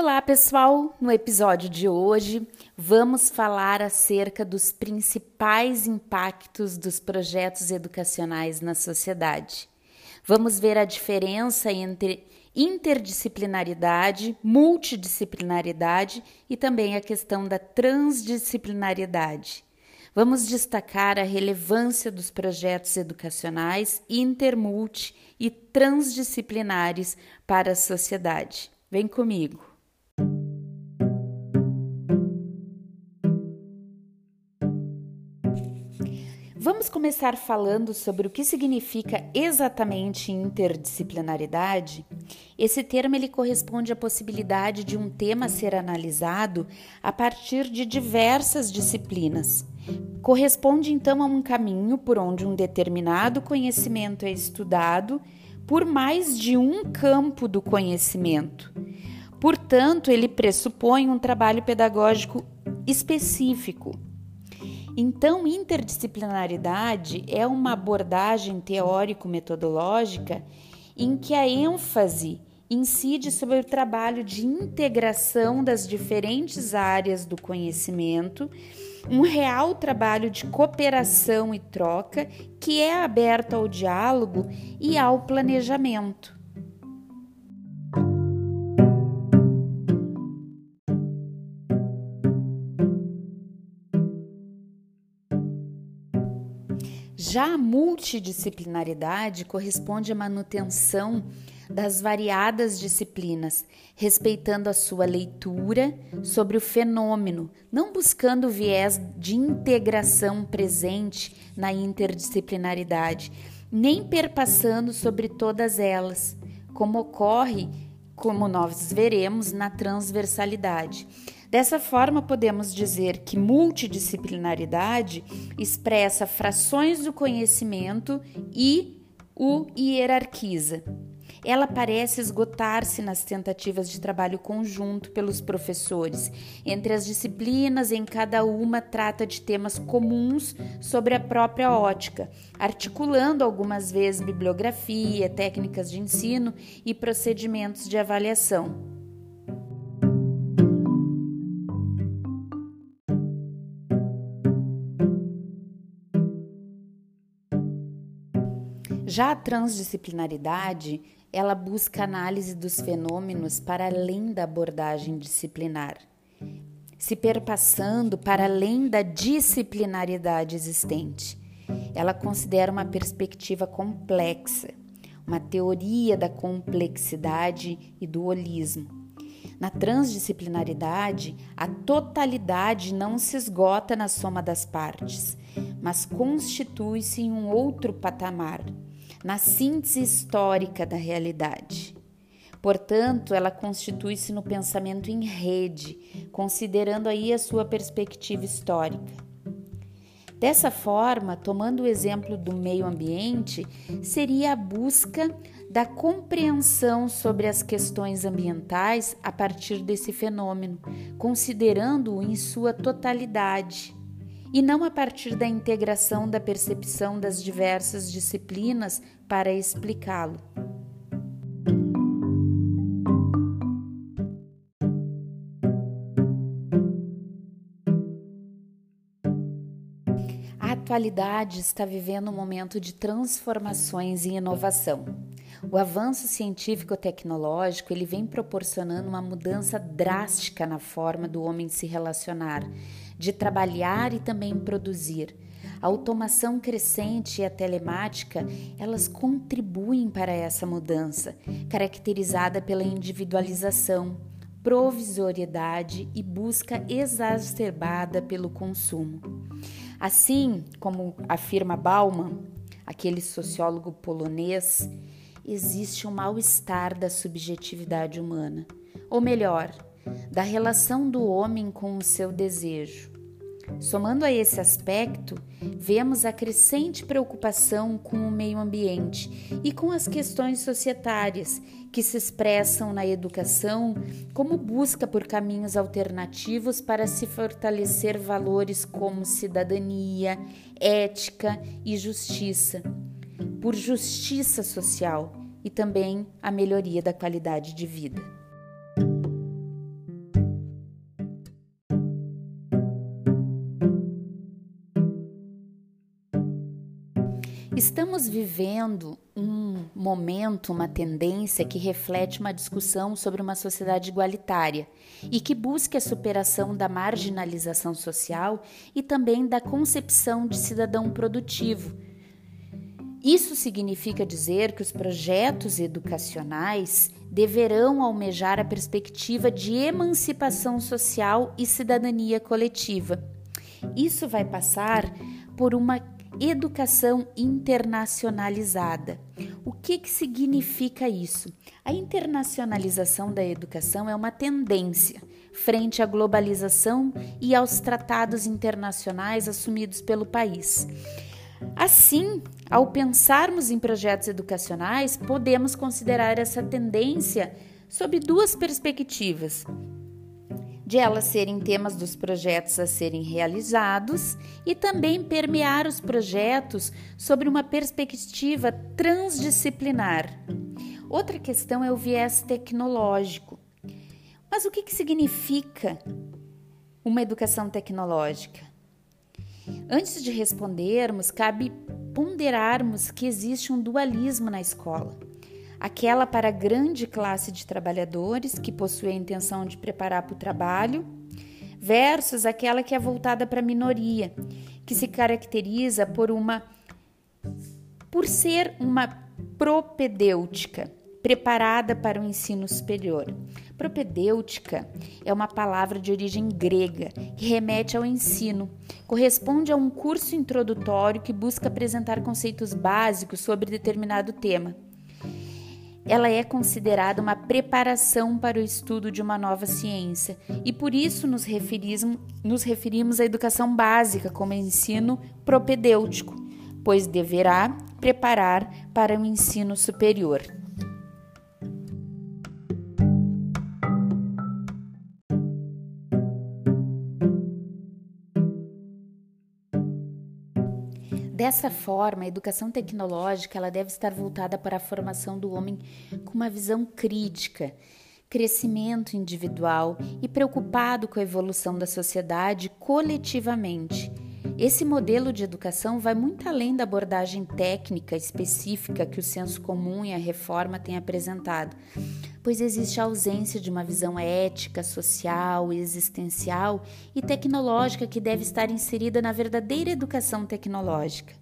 Olá, pessoal! No episódio de hoje, vamos falar acerca dos principais impactos dos projetos educacionais na sociedade. Vamos ver a diferença entre interdisciplinaridade, multidisciplinaridade e também a questão da transdisciplinaridade. Vamos destacar a relevância dos projetos educacionais intermulti e transdisciplinares para a sociedade. Vem comigo! Vamos começar falando sobre o que significa exatamente interdisciplinaridade? Esse termo ele corresponde à possibilidade de um tema ser analisado a partir de diversas disciplinas. Corresponde então a um caminho por onde um determinado conhecimento é estudado por mais de um campo do conhecimento. Portanto, ele pressupõe um trabalho pedagógico específico então, interdisciplinaridade é uma abordagem teórico-metodológica em que a ênfase incide sobre o trabalho de integração das diferentes áreas do conhecimento, um real trabalho de cooperação e troca que é aberto ao diálogo e ao planejamento. Já a multidisciplinaridade corresponde à manutenção das variadas disciplinas, respeitando a sua leitura sobre o fenômeno, não buscando o viés de integração presente na interdisciplinaridade, nem perpassando sobre todas elas, como ocorre, como nós veremos, na transversalidade. Dessa forma, podemos dizer que multidisciplinaridade expressa frações do conhecimento e o hierarquiza. Ela parece esgotar-se nas tentativas de trabalho conjunto pelos professores. Entre as disciplinas, em cada uma trata de temas comuns sobre a própria ótica, articulando algumas vezes bibliografia, técnicas de ensino e procedimentos de avaliação. Já a transdisciplinaridade, ela busca análise dos fenômenos para além da abordagem disciplinar, se perpassando para além da disciplinaridade existente. Ela considera uma perspectiva complexa, uma teoria da complexidade e do holismo. Na transdisciplinaridade, a totalidade não se esgota na soma das partes, mas constitui-se em um outro patamar na síntese histórica da realidade. Portanto, ela constitui-se no pensamento em rede, considerando aí a sua perspectiva histórica. Dessa forma, tomando o exemplo do meio ambiente, seria a busca da compreensão sobre as questões ambientais a partir desse fenômeno, considerando-o em sua totalidade e não a partir da integração da percepção das diversas disciplinas para explicá-lo. A atualidade está vivendo um momento de transformações e inovação. O avanço científico-tecnológico ele vem proporcionando uma mudança drástica na forma do homem se relacionar, de trabalhar e também produzir. A automação crescente e a telemática, elas contribuem para essa mudança, caracterizada pela individualização, provisoriedade e busca exacerbada pelo consumo. Assim como afirma Bauman, aquele sociólogo polonês, existe um mal-estar da subjetividade humana, ou melhor, da relação do homem com o seu desejo. Somando a esse aspecto, vemos a crescente preocupação com o meio ambiente e com as questões societárias que se expressam na educação como busca por caminhos alternativos para se fortalecer valores como cidadania, ética e justiça, por justiça social e também a melhoria da qualidade de vida. Estamos vivendo um momento, uma tendência que reflete uma discussão sobre uma sociedade igualitária e que busca a superação da marginalização social e também da concepção de cidadão produtivo. Isso significa dizer que os projetos educacionais deverão almejar a perspectiva de emancipação social e cidadania coletiva. Isso vai passar por uma educação internacionalizada. O que, que significa isso? A internacionalização da educação é uma tendência frente à globalização e aos tratados internacionais assumidos pelo país. Assim, ao pensarmos em projetos educacionais, podemos considerar essa tendência sob duas perspectivas: de elas serem temas dos projetos a serem realizados e também permear os projetos sobre uma perspectiva transdisciplinar. Outra questão é o viés tecnológico. Mas o que, que significa uma educação tecnológica? Antes de respondermos, cabe ponderarmos que existe um dualismo na escola aquela para a grande classe de trabalhadores que possui a intenção de preparar para o trabalho, versus aquela que é voltada para a minoria, que se caracteriza por uma por ser uma propedêutica, preparada para o ensino superior. Propedêutica é uma palavra de origem grega que remete ao ensino. Corresponde a um curso introdutório que busca apresentar conceitos básicos sobre determinado tema ela é considerada uma preparação para o estudo de uma nova ciência e por isso nos referimos, nos referimos à educação básica como ensino propedêutico, pois deverá preparar para o ensino superior. Dessa forma, a educação tecnológica ela deve estar voltada para a formação do homem com uma visão crítica, crescimento individual e preocupado com a evolução da sociedade coletivamente. Esse modelo de educação vai muito além da abordagem técnica específica que o senso comum e a reforma têm apresentado, pois existe a ausência de uma visão ética, social, existencial e tecnológica que deve estar inserida na verdadeira educação tecnológica.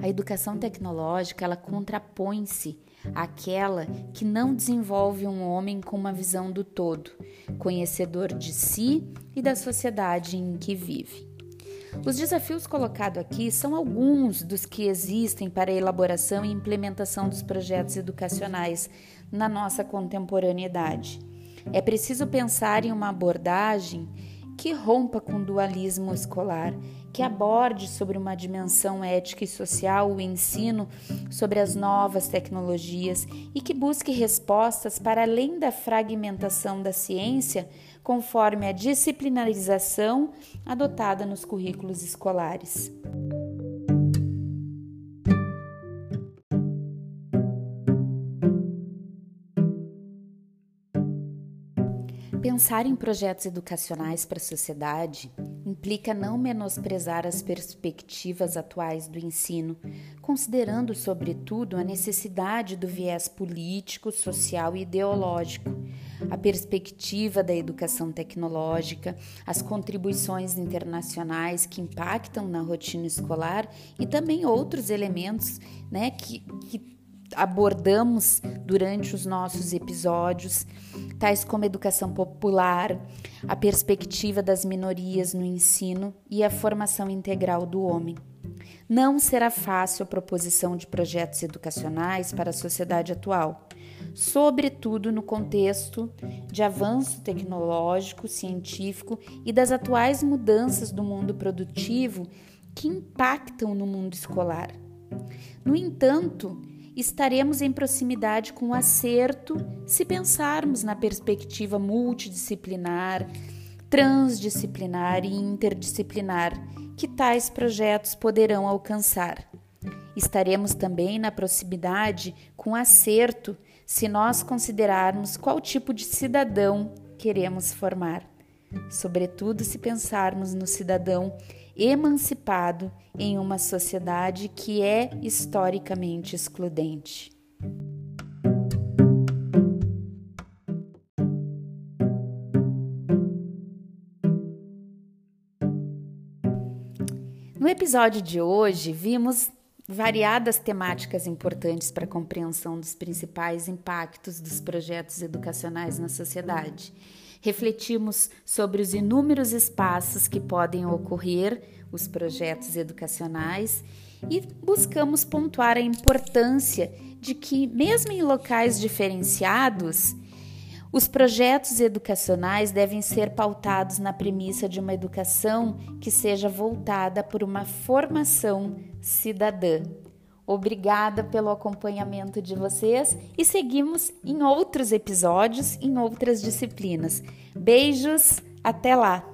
A educação tecnológica, ela contrapõe-se àquela que não desenvolve um homem com uma visão do todo, conhecedor de si e da sociedade em que vive. Os desafios colocados aqui são alguns dos que existem para a elaboração e implementação dos projetos educacionais na nossa contemporaneidade. É preciso pensar em uma abordagem que rompa com o dualismo escolar, que aborde sobre uma dimensão ética e social o ensino sobre as novas tecnologias e que busque respostas para além da fragmentação da ciência conforme a disciplinarização adotada nos currículos escolares. Pensar em projetos educacionais para a sociedade implica não menosprezar as perspectivas atuais do ensino, considerando, sobretudo, a necessidade do viés político, social e ideológico, a perspectiva da educação tecnológica, as contribuições internacionais que impactam na rotina escolar e também outros elementos né, que, que abordamos durante os nossos episódios, tais como educação popular, a perspectiva das minorias no ensino e a formação integral do homem. Não será fácil a proposição de projetos educacionais para a sociedade atual, sobretudo no contexto de avanço tecnológico, científico e das atuais mudanças do mundo produtivo que impactam no mundo escolar. No entanto, estaremos em proximidade com o acerto se pensarmos na perspectiva multidisciplinar, transdisciplinar e interdisciplinar que tais projetos poderão alcançar. Estaremos também na proximidade com acerto se nós considerarmos qual tipo de cidadão queremos formar, sobretudo se pensarmos no cidadão emancipado em uma sociedade que é historicamente excludente. No episódio de hoje, vimos variadas temáticas importantes para a compreensão dos principais impactos dos projetos educacionais na sociedade. Refletimos sobre os inúmeros espaços que podem ocorrer os projetos educacionais e buscamos pontuar a importância de que, mesmo em locais diferenciados, os projetos educacionais devem ser pautados na premissa de uma educação que seja voltada por uma formação cidadã. Obrigada pelo acompanhamento de vocês e seguimos em outros episódios, em outras disciplinas. Beijos, até lá!